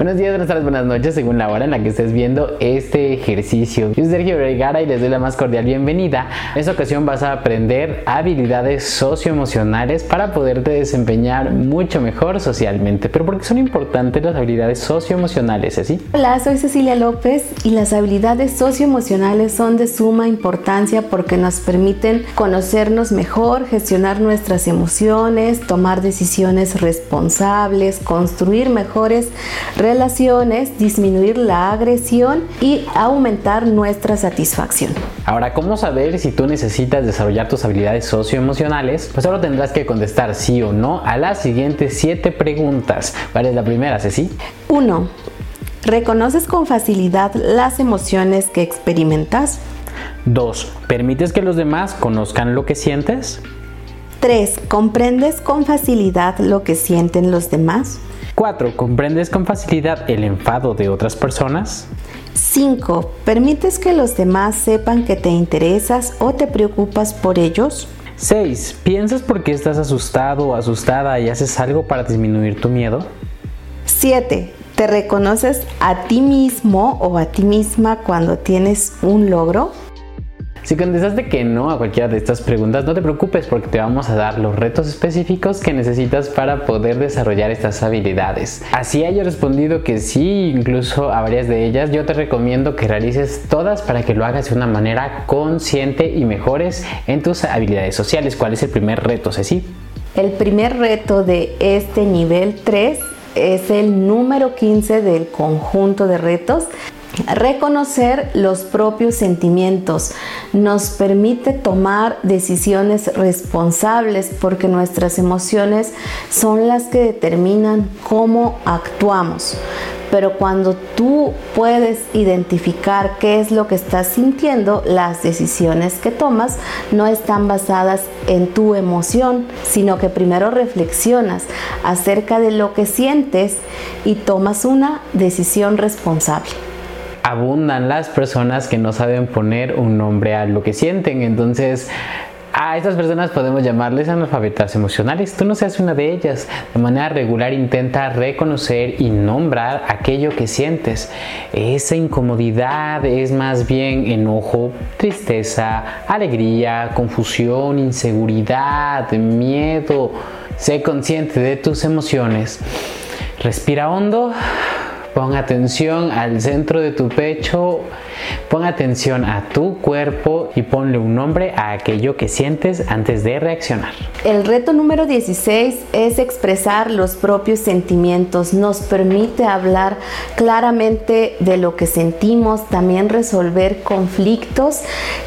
Buenos días, buenas tardes, buenas noches, según la hora en la que estés viendo este ejercicio. Yo soy Sergio Vergara y les doy la más cordial bienvenida. En esta ocasión vas a aprender habilidades socioemocionales para poderte desempeñar mucho mejor socialmente. Pero ¿por qué son importantes las habilidades socioemocionales, así? Hola, soy Cecilia López y las habilidades socioemocionales son de suma importancia porque nos permiten conocernos mejor, gestionar nuestras emociones, tomar decisiones responsables, construir mejores relaciones, disminuir la agresión y aumentar nuestra satisfacción. Ahora, ¿cómo saber si tú necesitas desarrollar tus habilidades socioemocionales? Pues ahora tendrás que contestar sí o no a las siguientes siete preguntas. ¿Cuál es la primera, Ceci? 1. ¿Reconoces con facilidad las emociones que experimentas? 2. ¿Permites que los demás conozcan lo que sientes? 3. ¿Comprendes con facilidad lo que sienten los demás? 4. ¿Comprendes con facilidad el enfado de otras personas? 5. ¿Permites que los demás sepan que te interesas o te preocupas por ellos? 6. ¿Piensas por qué estás asustado o asustada y haces algo para disminuir tu miedo? 7. ¿Te reconoces a ti mismo o a ti misma cuando tienes un logro? Si contestaste que no a cualquiera de estas preguntas, no te preocupes porque te vamos a dar los retos específicos que necesitas para poder desarrollar estas habilidades. Así haya respondido que sí, incluso a varias de ellas, yo te recomiendo que realices todas para que lo hagas de una manera consciente y mejores en tus habilidades sociales. ¿Cuál es el primer reto, Ceci? El primer reto de este nivel 3 es el número 15 del conjunto de retos Reconocer los propios sentimientos nos permite tomar decisiones responsables porque nuestras emociones son las que determinan cómo actuamos. Pero cuando tú puedes identificar qué es lo que estás sintiendo, las decisiones que tomas no están basadas en tu emoción, sino que primero reflexionas acerca de lo que sientes y tomas una decisión responsable abundan las personas que no saben poner un nombre a lo que sienten. Entonces, a estas personas podemos llamarles analfabetas emocionales. Tú no seas una de ellas. De manera regular intenta reconocer y nombrar aquello que sientes. Esa incomodidad es más bien enojo, tristeza, alegría, confusión, inseguridad, miedo. Sé consciente de tus emociones. Respira hondo. Pon atención al centro de tu pecho, pon atención a tu cuerpo y ponle un nombre a aquello que sientes antes de reaccionar. El reto número 16 es expresar los propios sentimientos. Nos permite hablar claramente de lo que sentimos, también resolver conflictos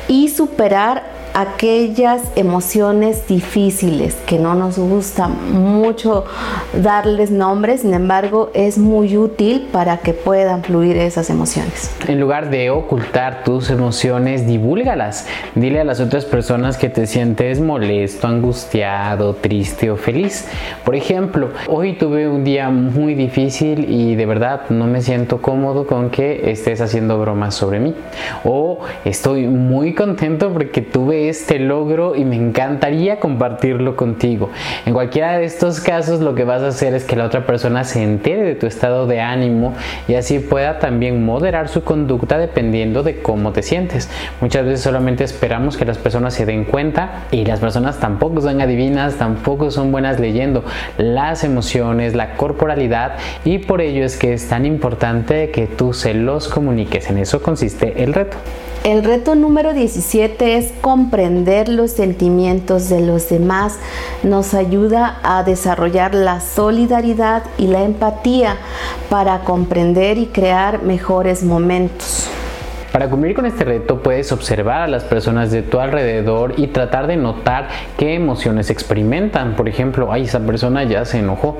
y superar aquellas emociones difíciles que no nos gusta mucho darles nombres, sin embargo es muy útil para que puedan fluir esas emociones. En lugar de ocultar tus emociones, divúlgalas. Dile a las otras personas que te sientes molesto, angustiado, triste o feliz. Por ejemplo, hoy tuve un día muy difícil y de verdad no me siento cómodo con que estés haciendo bromas sobre mí. O estoy muy contento porque tuve este logro y me encantaría compartirlo contigo. En cualquiera de estos casos lo que vas a hacer es que la otra persona se entere de tu estado de ánimo y así pueda también moderar su conducta dependiendo de cómo te sientes. Muchas veces solamente esperamos que las personas se den cuenta y las personas tampoco son adivinas, tampoco son buenas leyendo las emociones, la corporalidad y por ello es que es tan importante que tú se los comuniques. En eso consiste el reto. El reto número 17 es comprender los sentimientos de los demás. Nos ayuda a desarrollar la solidaridad y la empatía para comprender y crear mejores momentos. Para cumplir con este reto puedes observar a las personas de tu alrededor y tratar de notar qué emociones experimentan. Por ejemplo, ay, esa persona ya se enojó.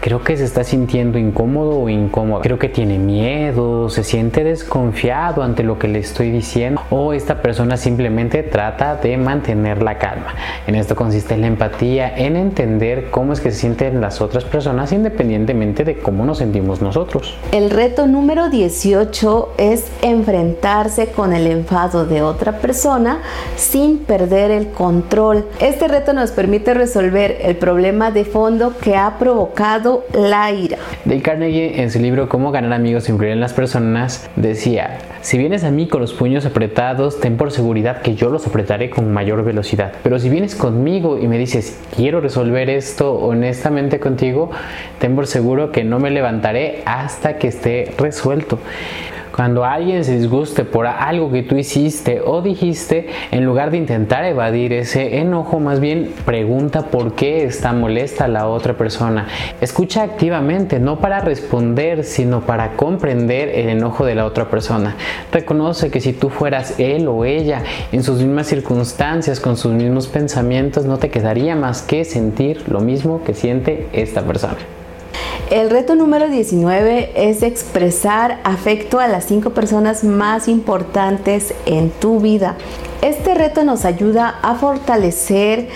Creo que se está sintiendo incómodo o incómoda. Creo que tiene miedo, se siente desconfiado ante lo que le estoy diciendo o esta persona simplemente trata de mantener la calma. En esto consiste la empatía, en entender cómo es que se sienten las otras personas independientemente de cómo nos sentimos nosotros. El reto número 18 es enfrentarse con el enfado de otra persona sin perder el control. Este reto nos permite resolver el problema de fondo que ha provocado llamado la ira. Dale Carnegie en su libro Cómo ganar amigos e influir en las personas decía, si vienes a mí con los puños apretados, ten por seguridad que yo los apretaré con mayor velocidad. Pero si vienes conmigo y me dices, quiero resolver esto honestamente contigo, ten por seguro que no me levantaré hasta que esté resuelto. Cuando alguien se disguste por algo que tú hiciste o dijiste, en lugar de intentar evadir ese enojo, más bien pregunta por qué está molesta la otra persona. Escucha activamente, no para responder, sino para comprender el enojo de la otra persona. Reconoce que si tú fueras él o ella en sus mismas circunstancias, con sus mismos pensamientos, no te quedaría más que sentir lo mismo que siente esta persona. El reto número 19 es expresar afecto a las cinco personas más importantes en tu vida. Este reto nos ayuda a fortalecer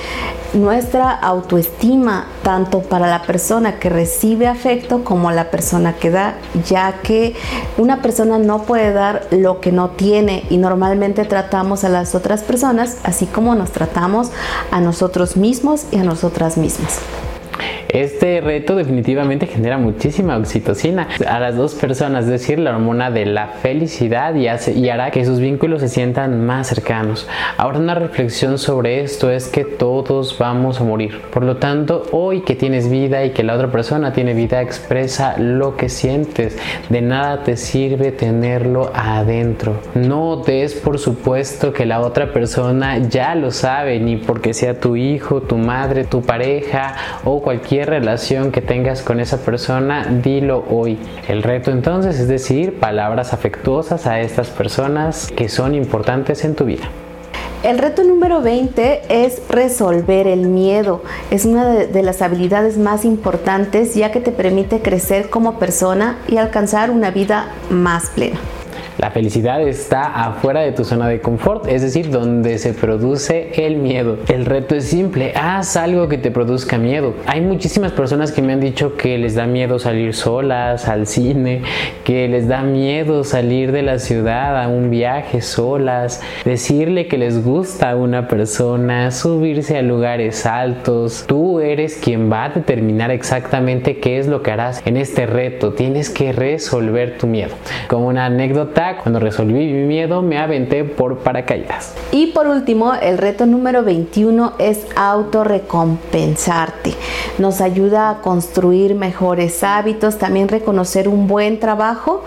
nuestra autoestima tanto para la persona que recibe afecto como la persona que da, ya que una persona no puede dar lo que no tiene y normalmente tratamos a las otras personas así como nos tratamos a nosotros mismos y a nosotras mismas. Este reto definitivamente genera muchísima oxitocina a las dos personas, es decir, la hormona de la felicidad y, hace, y hará que sus vínculos se sientan más cercanos. Ahora una reflexión sobre esto es que todos vamos a morir. Por lo tanto, hoy que tienes vida y que la otra persona tiene vida, expresa lo que sientes. De nada te sirve tenerlo adentro. No des por supuesto que la otra persona ya lo sabe, ni porque sea tu hijo, tu madre, tu pareja o cualquier relación que tengas con esa persona, dilo hoy. El reto entonces es decir palabras afectuosas a estas personas que son importantes en tu vida. El reto número 20 es resolver el miedo. Es una de, las habilidades más importantes ya que te permite crecer como persona y alcanzar una vida más plena. La felicidad está afuera de tu zona de confort, es decir, donde se produce el miedo. El reto es simple, haz algo que te produzca miedo. Hay muchísimas personas que me han dicho que les da miedo salir solas al cine, que les da miedo salir de la ciudad a un viaje solas, decirle que les gusta a una persona, subirse a lugares altos. Tú eres quien va a determinar exactamente qué es lo que harás en este reto. Tienes que resolver tu miedo. Como una anécdota, cuando resolví mi miedo, me aventé por paracaídas. Y por último, el reto número 21 es autorrecompensarte. Nos ayuda a construir mejores hábitos, también reconocer un buen trabajo,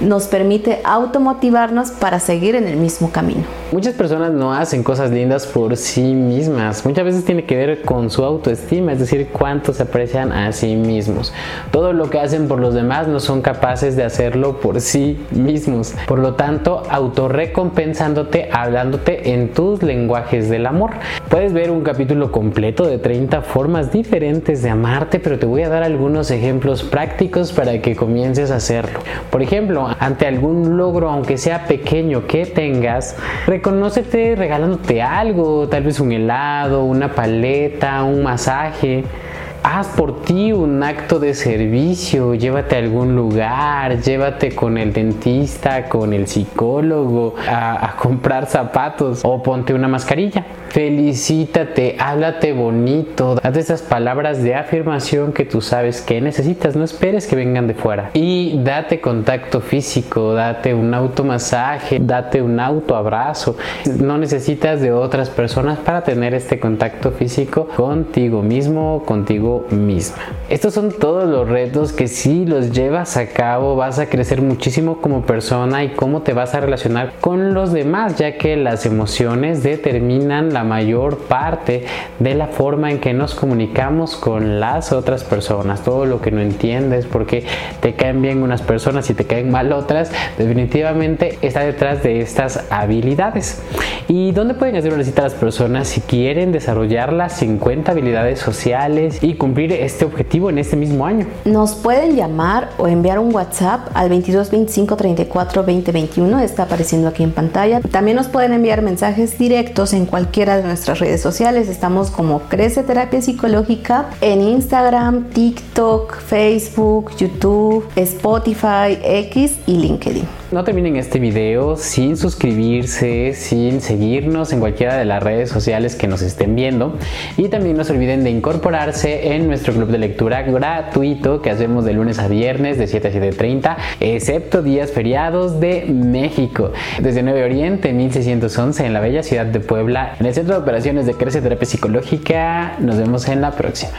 nos permite automotivarnos para seguir en el mismo camino. Muchas personas no hacen cosas lindas por sí mismas. Muchas veces tiene que ver con su autoestima, es decir, cuánto se aprecian a sí mismos. Todo lo que hacen por los demás no son capaces de hacerlo por sí mismos. Por lo tanto, autorrecompensándote, hablándote en tus lenguajes del amor. Puedes ver un capítulo completo de 30 formas diferentes de amarte, pero te voy a dar algunos ejemplos prácticos para que comiences a hacerlo. Por ejemplo, ante algún logro, aunque sea pequeño que tengas, reconócete regalándote algo, tal vez un helado, una paleta, un masaje haz por ti un acto de servicio, llévate a algún lugar, llévate con el dentista, con el psicólogo, a, comprar zapatos o ponte una mascarilla felicítate, háblate bonito, date esas palabras de afirmación que tú sabes que necesitas, no esperes que vengan de fuera. Y date contacto físico, date un automasaje, date un autoabrazo. No necesitas de otras personas para tener este contacto físico contigo mismo, contigo misma. Estos son todos los retos que si los llevas a cabo vas a crecer muchísimo como persona y cómo te vas a relacionar con los demás, ya que las emociones determinan la mayor parte de la forma en que nos comunicamos con las otras personas. Todo lo que no entiendes, porque te caen bien unas personas y te caen mal otras, definitivamente está detrás de estas habilidades. ¿Y dónde pueden hacer una cita las personas si quieren desarrollar las 50 habilidades sociales y cumplir este objetivo en este mismo año? Nos pueden llamar o enviar un WhatsApp al 22 25 34 20 21, está apareciendo aquí en pantalla. También nos pueden enviar mensajes directos en cualquiera de nuestras redes sociales. Estamos como Crece Terapia Psicológica en Instagram, TikTok, Facebook, YouTube, Spotify, X y LinkedIn. No terminen este video sin suscribirse, sin seguir seguirnos en cualquiera de las redes sociales que nos estén viendo y también no se olviden de incorporarse en nuestro club de lectura gratuito que hacemos de lunes a viernes de 7 a 7.30, excepto días feriados de México. Desde 9 Oriente 1611 en la bella ciudad de Puebla, en el Centro de Operaciones de Crece Terapia Psicológica. Nos vemos en la próxima.